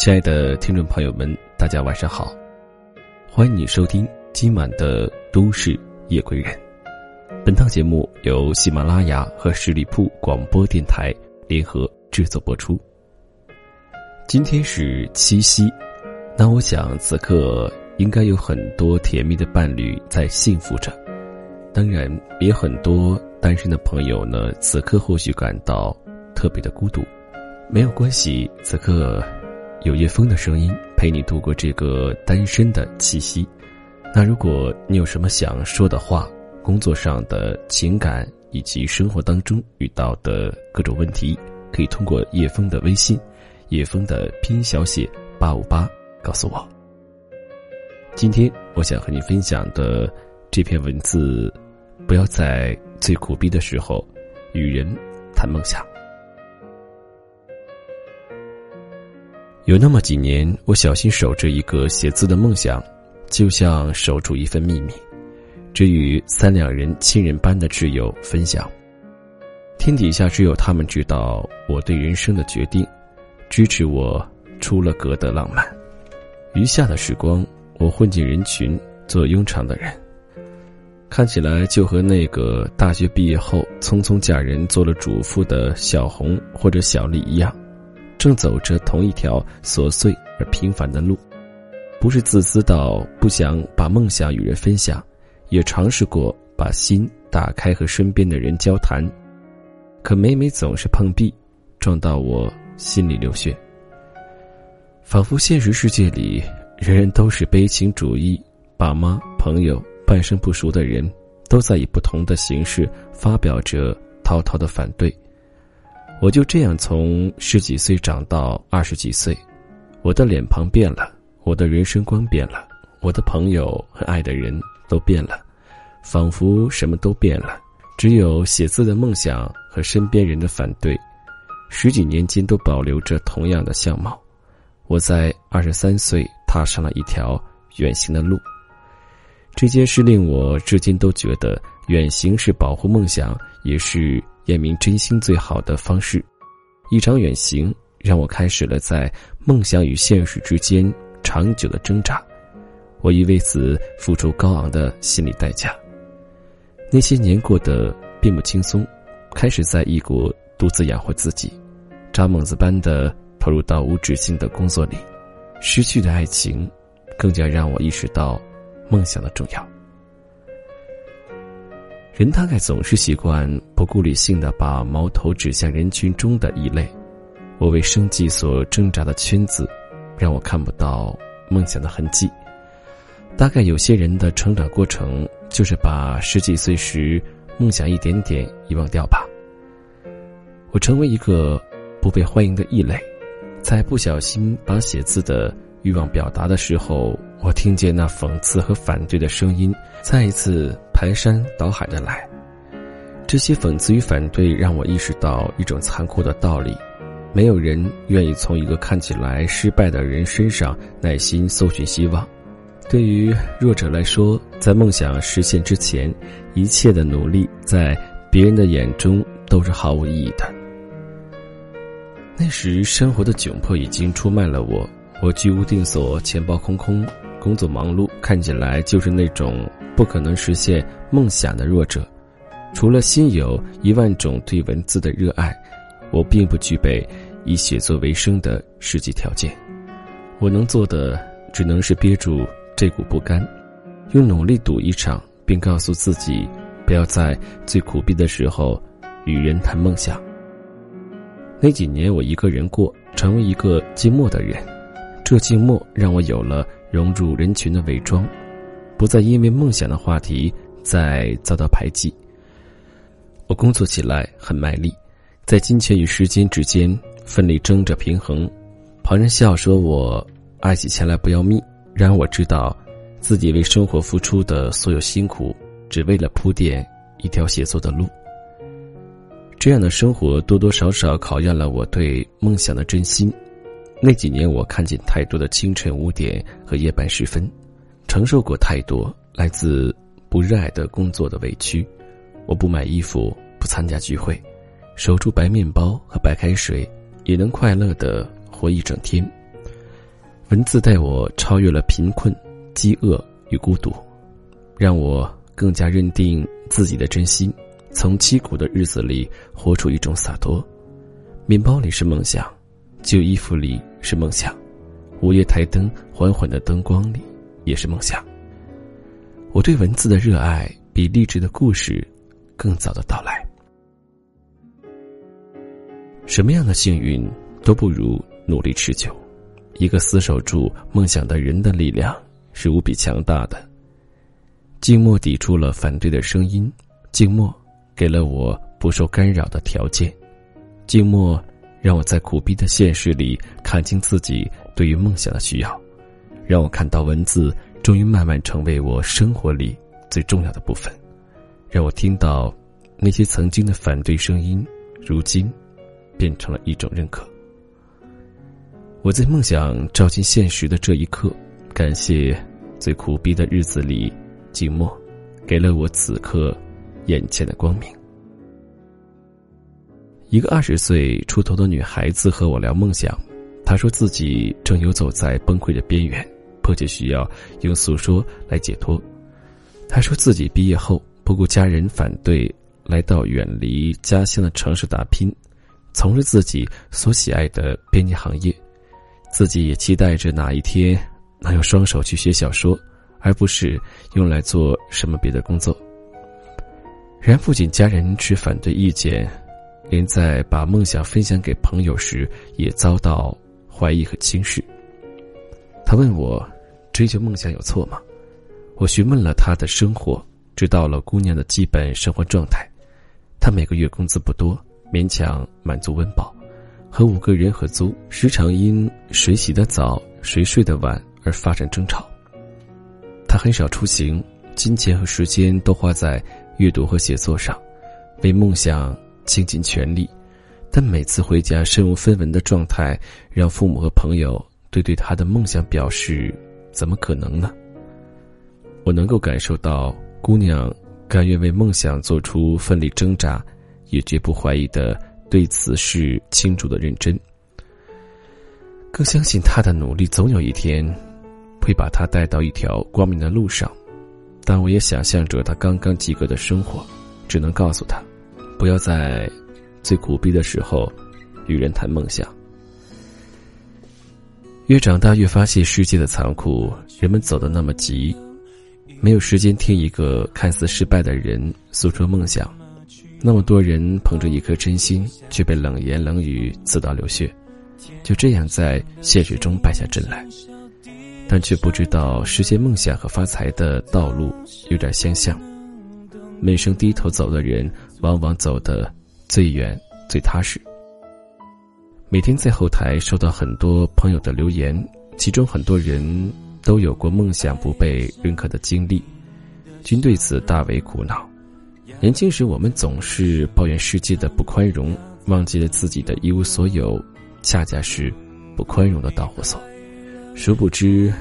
亲爱的听众朋友们，大家晚上好，欢迎你收听今晚的都市夜归人。本档节目由喜马拉雅和十里铺广播电台联合制作播出。今天是七夕，那我想此刻应该有很多甜蜜的伴侣在幸福着，当然也很多单身的朋友呢，此刻或许感到特别的孤独。没有关系，此刻。有叶风的声音陪你度过这个单身的七夕。那如果你有什么想说的话，工作上的情感以及生活当中遇到的各种问题，可以通过叶风的微信，叶风的拼音小写八五八告诉我。今天我想和你分享的这篇文字，不要在最苦逼的时候与人谈梦想。有那么几年，我小心守着一个写字的梦想，就像守住一份秘密，只与三两人亲人般的挚友分享。天底下只有他们知道我对人生的决定，支持我出了格的浪漫。余下的时光，我混进人群，做庸常的人，看起来就和那个大学毕业后匆匆嫁人做了主妇的小红或者小丽一样。正走着同一条琐碎而平凡的路，不是自私到不想把梦想与人分享，也尝试过把心打开和身边的人交谈，可每每总是碰壁，撞到我心里流血。仿佛现实世界里人人都是悲情主义，爸妈、朋友、半生不熟的人，都在以不同的形式发表着滔滔的反对。我就这样从十几岁长到二十几岁，我的脸庞变了，我的人生观变了，我的朋友和爱的人都变了，仿佛什么都变了，只有写字的梦想和身边人的反对，十几年间都保留着同样的相貌。我在二十三岁踏上了一条远行的路，这件事令我至今都觉得远行是保护梦想，也是。验明真心最好的方式，一场远行让我开始了在梦想与现实之间长久的挣扎，我已为此付出高昂的心理代价。那些年过得并不轻松，开始在异国独自养活自己，扎猛子般的投入到无止境的工作里，失去的爱情，更加让我意识到梦想的重要。人大概总是习惯不顾理性的把矛头指向人群中的异类。我为生计所挣扎的圈子，让我看不到梦想的痕迹。大概有些人的成长过程，就是把十几岁时梦想一点点遗忘掉吧。我成为一个不被欢迎的异类，在不小心把写字的欲望表达的时候，我听见那讽刺和反对的声音，再一次。排山倒海的来，这些讽刺与反对让我意识到一种残酷的道理：没有人愿意从一个看起来失败的人身上耐心搜寻希望。对于弱者来说，在梦想实现之前，一切的努力在别人的眼中都是毫无意义的。那时，生活的窘迫已经出卖了我，我居无定所，钱包空空。工作忙碌，看起来就是那种不可能实现梦想的弱者。除了心有一万种对文字的热爱，我并不具备以写作为生的实际条件。我能做的只能是憋住这股不甘，用努力赌一场，并告诉自己，不要在最苦逼的时候与人谈梦想。那几年，我一个人过，成为一个寂寞的人。这寂寞让我有了。融入人群的伪装，不再因为梦想的话题再遭到排挤。我工作起来很卖力，在金钱与时间之间奋力争着平衡。旁人笑说我爱起钱来不要命，然而我知道，自己为生活付出的所有辛苦，只为了铺垫一条写作的路。这样的生活多多少少考验了我对梦想的真心。那几年，我看见太多的清晨五点和夜半时分，承受过太多来自不热爱的工作的委屈。我不买衣服，不参加聚会，守住白面包和白开水，也能快乐的活一整天。文字带我超越了贫困、饥饿与孤独，让我更加认定自己的真心，从凄苦的日子里活出一种洒脱。面包里是梦想，旧衣服里是梦想，午夜台灯缓缓的灯光里也是梦想。我对文字的热爱比励志的故事更早的到来。什么样的幸运都不如努力持久。一个死守住梦想的人的力量是无比强大的。静默抵住了反对的声音，静默给了我不受干扰的条件，静默让我在苦逼的现实里看清自己对于梦想的需要，让我看到文字终于慢慢成为我生活里最重要的部分，让我听到那些曾经的反对声音，如今变成了一种认可。我在梦想照进现实的这一刻，感谢最苦逼的日子里，静默给了我此刻眼前的光明。一个二十岁出头的女孩子和我聊梦想，她说自己正游走在崩溃的边缘，迫切需要用诉说来解脱。他说自己毕业后不顾家人反对，来到远离家乡的城市打拼，从事自己所喜爱的编辑行业。自己也期待着哪一天能用双手去写小说，而不是用来做什么别的工作。然不仅家人持反对意见，连在把梦想分享给朋友时，也遭到怀疑和轻视。他问我：“追求梦想有错吗？”我询问了他的生活，知道了姑娘的基本生活状态。她每个月工资不多，勉强满足温饱。和五个人合租，时常因谁洗的早、谁睡得晚而发生争吵。他很少出行，金钱和时间都花在阅读和写作上，为梦想倾尽全力。但每次回家，身无分文的状态，让父母和朋友对对他的梦想表示：“怎么可能呢？”我能够感受到姑娘甘愿为梦想做出奋力挣扎，也绝不怀疑的。对此事清楚的认真，更相信他的努力总有一天会把他带到一条光明的路上。但我也想象着他刚刚及格的生活，只能告诉他，不要在最苦逼的时候与人谈梦想。越长大越发现世界的残酷，人们走得那么急，没有时间听一个看似失败的人诉说梦想。那么多人捧着一颗真心，却被冷言冷语刺到流血，就这样在现实中败下阵来，但却不知道实现梦想和发财的道路有点相像。每生低头走的人，往往走得最远、最踏实。每天在后台收到很多朋友的留言，其中很多人都有过梦想不被认可的经历，均对此大为苦恼。年轻时，我们总是抱怨世界的不宽容，忘记了自己的一无所有，恰恰是不宽容的导火索。殊不知，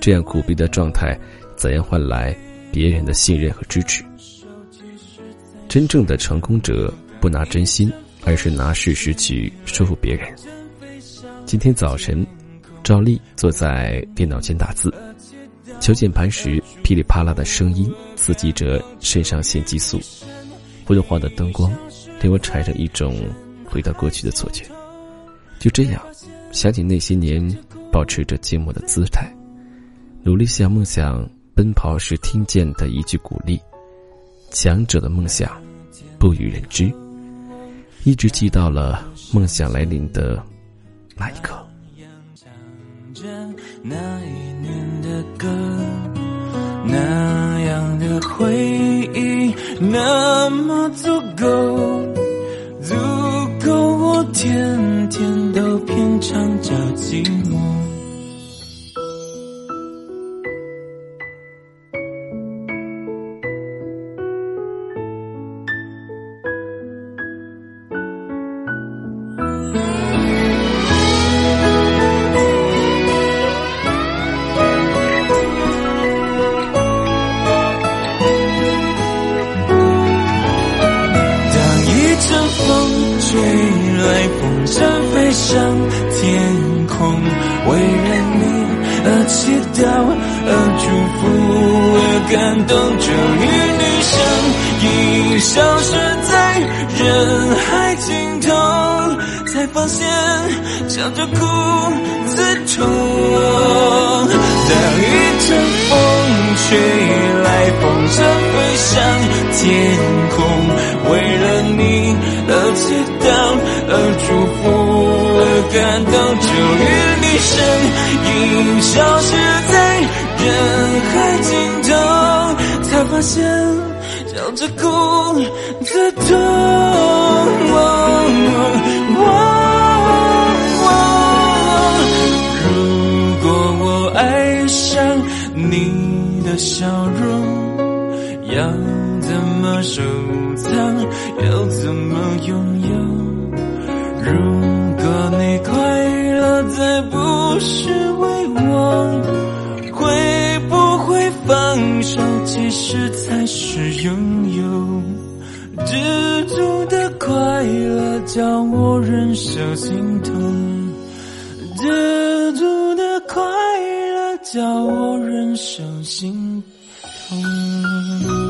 这样苦逼的状态，怎样换来别人的信任和支持？真正的成功者不拿真心，而是拿事实去说服别人。今天早晨，赵丽坐在电脑前打字，敲键盘时噼里啪啦的声音刺激着肾上腺激素。昏黄的灯光，令我产生一种回到过去的错觉。就这样，想起那些年保持着静默的姿态，努力向梦想奔跑时听见的一句鼓励：“强者的梦想，不与人知。”一直记到了梦想来临的那一刻。那一年的歌，那样的回忆，那么足够，足够我天天都品尝着寂寞。感动，终于你身影消失在人海尽头，才发现笑着哭自痛。当一阵风吹来，风筝飞上天空，为了你而祈祷，而祝福，而感动，终于你身影消失在人海尽，现笑着哭自痛。如果我爱上你的笑容，要怎么收藏？要怎么拥有？如果你快乐，再不是为我，实才是拥有。知足的快乐，叫我忍受心痛。知足的快乐，叫我忍受心痛。